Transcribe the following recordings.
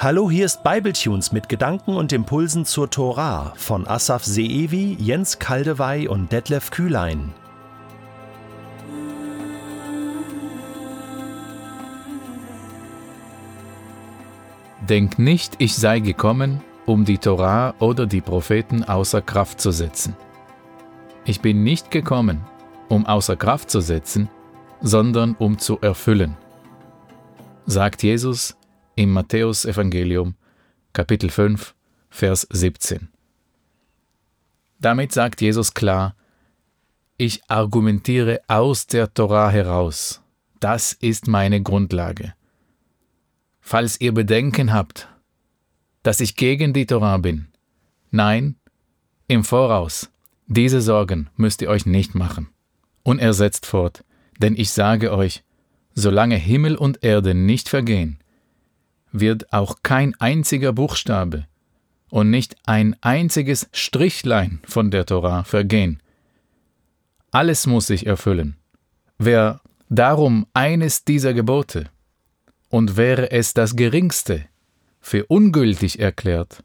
Hallo, hier ist Bibletunes mit Gedanken und Impulsen zur Tora von Asaf Seevi, Jens Kaldewey und Detlef Kühlein. Denk nicht, ich sei gekommen, um die Tora oder die Propheten außer Kraft zu setzen. Ich bin nicht gekommen, um außer Kraft zu setzen, sondern um zu erfüllen, sagt Jesus im Matthäusevangelium Kapitel 5, Vers 17. Damit sagt Jesus klar, ich argumentiere aus der Tora heraus. Das ist meine Grundlage. Falls ihr Bedenken habt, dass ich gegen die Tora bin, nein, im Voraus, diese Sorgen müsst ihr euch nicht machen. Und er setzt fort, denn ich sage euch, solange Himmel und Erde nicht vergehen, wird auch kein einziger Buchstabe und nicht ein einziges Strichlein von der Tora vergehen. Alles muss sich erfüllen. Wer darum eines dieser Gebote, und wäre es das geringste, für ungültig erklärt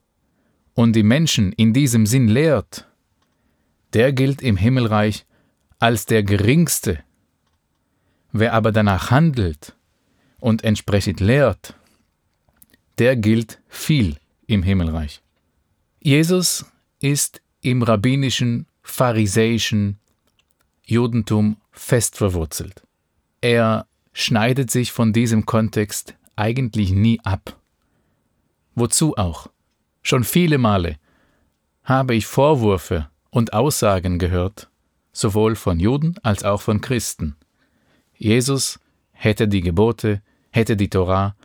und die Menschen in diesem Sinn lehrt, der gilt im Himmelreich als der geringste Wer aber danach handelt und entsprechend lehrt, der gilt viel im Himmelreich. Jesus ist im rabbinischen, pharisäischen Judentum fest verwurzelt. Er schneidet sich von diesem Kontext eigentlich nie ab. Wozu auch? Schon viele Male habe ich Vorwürfe und Aussagen gehört, sowohl von Juden als auch von Christen, Jesus hätte die Gebote, hätte die Torah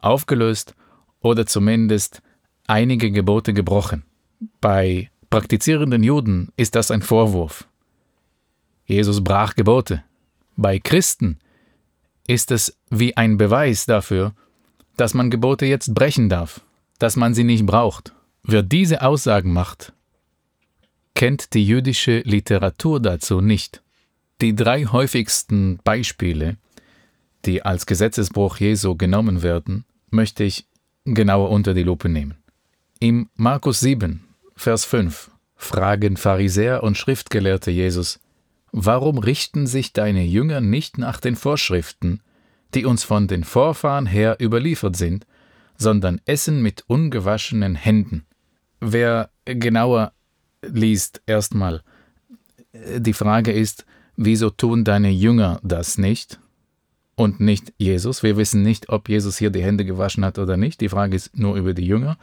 aufgelöst oder zumindest einige Gebote gebrochen. Bei praktizierenden Juden ist das ein Vorwurf. Jesus brach Gebote. Bei Christen ist es wie ein Beweis dafür, dass man Gebote jetzt brechen darf, dass man sie nicht braucht. Wer diese Aussagen macht, kennt die jüdische Literatur dazu nicht. Die drei häufigsten Beispiele, die als Gesetzesbruch Jesu genommen werden, möchte ich genauer unter die Lupe nehmen. Im Markus 7, Vers 5 fragen Pharisäer und Schriftgelehrte Jesus, Warum richten sich deine Jünger nicht nach den Vorschriften, die uns von den Vorfahren her überliefert sind, sondern essen mit ungewaschenen Händen? Wer genauer liest erstmal, die Frage ist, wieso tun deine Jünger das nicht und nicht Jesus? Wir wissen nicht, ob Jesus hier die Hände gewaschen hat oder nicht. Die Frage ist nur über die Jünger.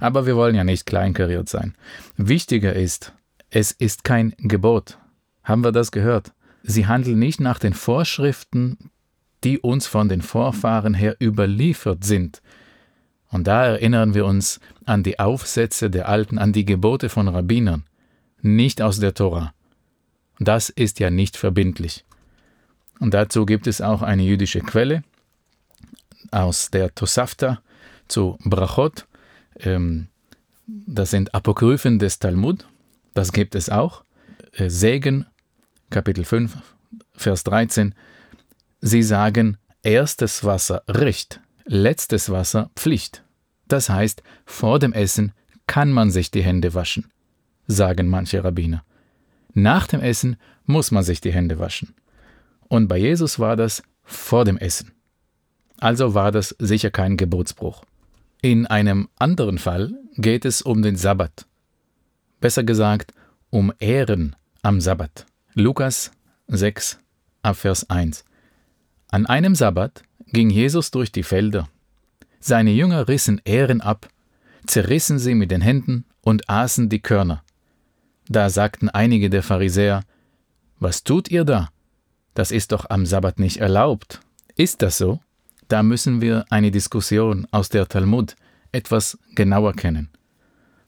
Aber wir wollen ja nicht kleinkariert sein. Wichtiger ist, es ist kein Gebot. Haben wir das gehört? Sie handeln nicht nach den Vorschriften, die uns von den Vorfahren her überliefert sind. Und da erinnern wir uns an die Aufsätze der Alten, an die Gebote von Rabbinern, nicht aus der Tora. Das ist ja nicht verbindlich. Und dazu gibt es auch eine jüdische Quelle aus der Tosafta zu Brachot. Ähm, das sind Apokryphen des Talmud. Das gibt es auch. Äh, Segen, Kapitel 5, Vers 13. Sie sagen, erstes Wasser Recht, letztes Wasser Pflicht. Das heißt, vor dem Essen kann man sich die Hände waschen, sagen manche Rabbiner. Nach dem Essen muss man sich die Hände waschen. Und bei Jesus war das vor dem Essen. Also war das sicher kein Gebotsbruch. In einem anderen Fall geht es um den Sabbat. Besser gesagt, um Ehren am Sabbat. Lukas 6, Abvers 1. An einem Sabbat ging Jesus durch die Felder. Seine Jünger rissen Ähren ab, zerrissen sie mit den Händen und aßen die Körner. Da sagten einige der Pharisäer, Was tut ihr da? Das ist doch am Sabbat nicht erlaubt. Ist das so? Da müssen wir eine Diskussion aus der Talmud etwas genauer kennen.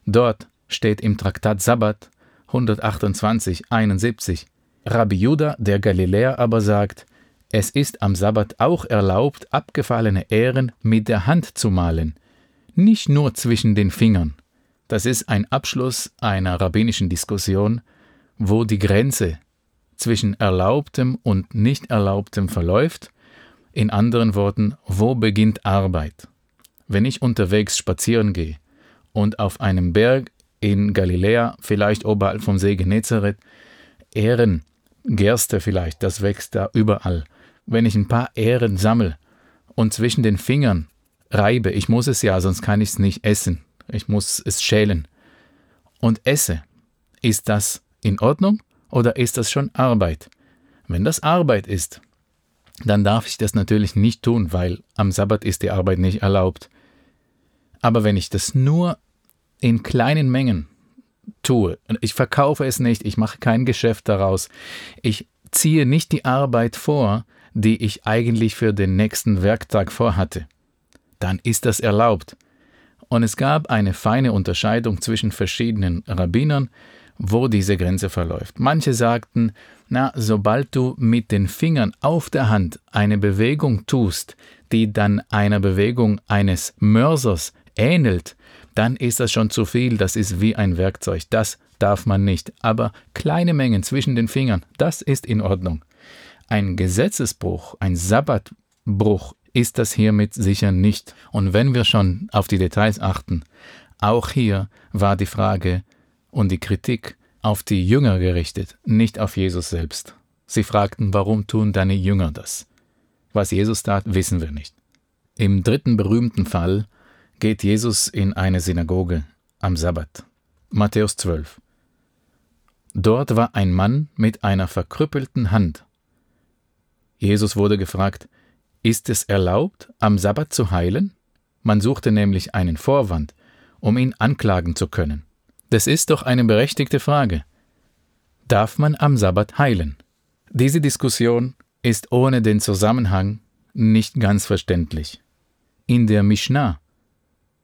Dort steht im Traktat Sabbat 128, 71, Rabbi Judah der Galiläer aber sagt, es ist am Sabbat auch erlaubt, abgefallene Ähren mit der Hand zu malen, nicht nur zwischen den Fingern. Das ist ein Abschluss einer rabbinischen Diskussion, wo die Grenze zwischen Erlaubtem und Nicht-Erlaubtem verläuft, in anderen Worten, wo beginnt Arbeit? wenn ich unterwegs spazieren gehe und auf einem Berg in Galiläa, vielleicht oberhalb vom See Genezareth, Ähren, Gerste vielleicht, das wächst da überall. Wenn ich ein paar Ähren sammle und zwischen den Fingern reibe, ich muss es ja, sonst kann ich es nicht essen, ich muss es schälen und esse, ist das in Ordnung oder ist das schon Arbeit? Wenn das Arbeit ist, dann darf ich das natürlich nicht tun, weil am Sabbat ist die Arbeit nicht erlaubt. Aber wenn ich das nur in kleinen Mengen tue, ich verkaufe es nicht, ich mache kein Geschäft daraus, ich ziehe nicht die Arbeit vor, die ich eigentlich für den nächsten Werktag vorhatte, dann ist das erlaubt. Und es gab eine feine Unterscheidung zwischen verschiedenen Rabbinern, wo diese Grenze verläuft. Manche sagten, na, sobald du mit den Fingern auf der Hand eine Bewegung tust, die dann einer Bewegung eines Mörsers ähnelt, dann ist das schon zu viel, das ist wie ein Werkzeug, das darf man nicht. Aber kleine Mengen zwischen den Fingern, das ist in Ordnung. Ein Gesetzesbruch, ein Sabbatbruch ist das hiermit sicher nicht. Und wenn wir schon auf die Details achten, auch hier war die Frage und die Kritik auf die Jünger gerichtet, nicht auf Jesus selbst. Sie fragten, warum tun deine Jünger das? Was Jesus tat, wissen wir nicht. Im dritten berühmten Fall geht Jesus in eine Synagoge am Sabbat. Matthäus 12. Dort war ein Mann mit einer verkrüppelten Hand. Jesus wurde gefragt, ist es erlaubt, am Sabbat zu heilen? Man suchte nämlich einen Vorwand, um ihn anklagen zu können. Das ist doch eine berechtigte Frage. Darf man am Sabbat heilen? Diese Diskussion ist ohne den Zusammenhang nicht ganz verständlich. In der Mishnah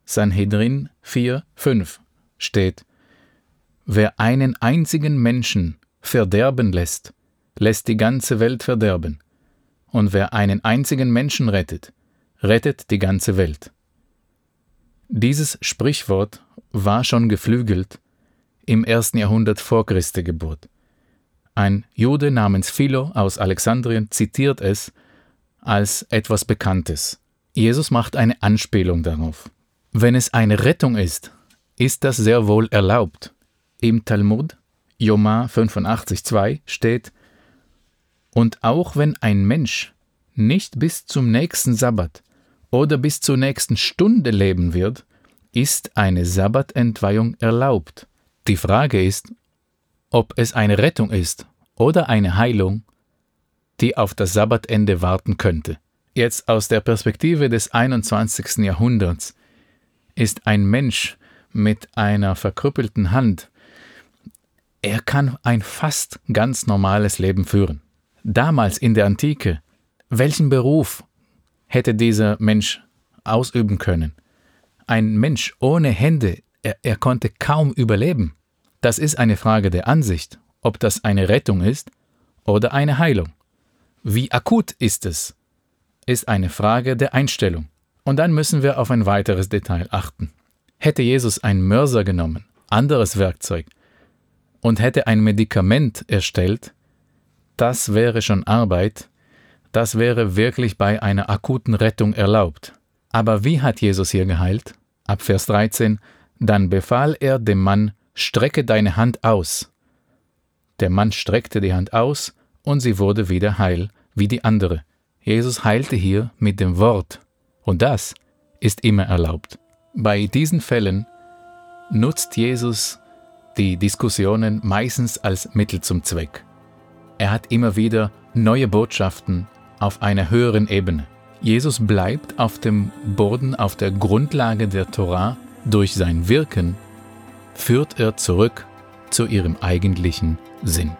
Sanhedrin 4, 5 steht, Wer einen einzigen Menschen verderben lässt, lässt die ganze Welt verderben und wer einen einzigen Menschen rettet, rettet die ganze Welt. Dieses Sprichwort war schon geflügelt im ersten Jahrhundert vor Christi Geburt. Ein Jude namens Philo aus Alexandrien zitiert es als etwas Bekanntes. Jesus macht eine Anspielung darauf. Wenn es eine Rettung ist, ist das sehr wohl erlaubt. Im Talmud, Joma 85,2 steht, und auch wenn ein Mensch nicht bis zum nächsten Sabbat oder bis zur nächsten Stunde leben wird, ist eine Sabbatentweihung erlaubt. Die Frage ist, ob es eine Rettung ist oder eine Heilung, die auf das Sabbatende warten könnte. Jetzt aus der Perspektive des 21. Jahrhunderts ist ein Mensch mit einer verkrüppelten Hand, er kann ein fast ganz normales Leben führen. Damals in der Antike, welchen Beruf hätte dieser Mensch ausüben können? Ein Mensch ohne Hände, er, er konnte kaum überleben. Das ist eine Frage der Ansicht, ob das eine Rettung ist oder eine Heilung. Wie akut ist es, ist eine Frage der Einstellung. Und dann müssen wir auf ein weiteres Detail achten. Hätte Jesus einen Mörser genommen, anderes Werkzeug, und hätte ein Medikament erstellt, das wäre schon Arbeit, das wäre wirklich bei einer akuten Rettung erlaubt. Aber wie hat Jesus hier geheilt? Ab Vers 13, dann befahl er dem Mann, strecke deine Hand aus. Der Mann streckte die Hand aus, und sie wurde wieder heil, wie die andere. Jesus heilte hier mit dem Wort, und das ist immer erlaubt. Bei diesen Fällen nutzt Jesus die Diskussionen meistens als Mittel zum Zweck. Er hat immer wieder neue Botschaften auf einer höheren Ebene. Jesus bleibt auf dem Boden, auf der Grundlage der Torah. Durch sein Wirken führt er zurück zu ihrem eigentlichen Sinn.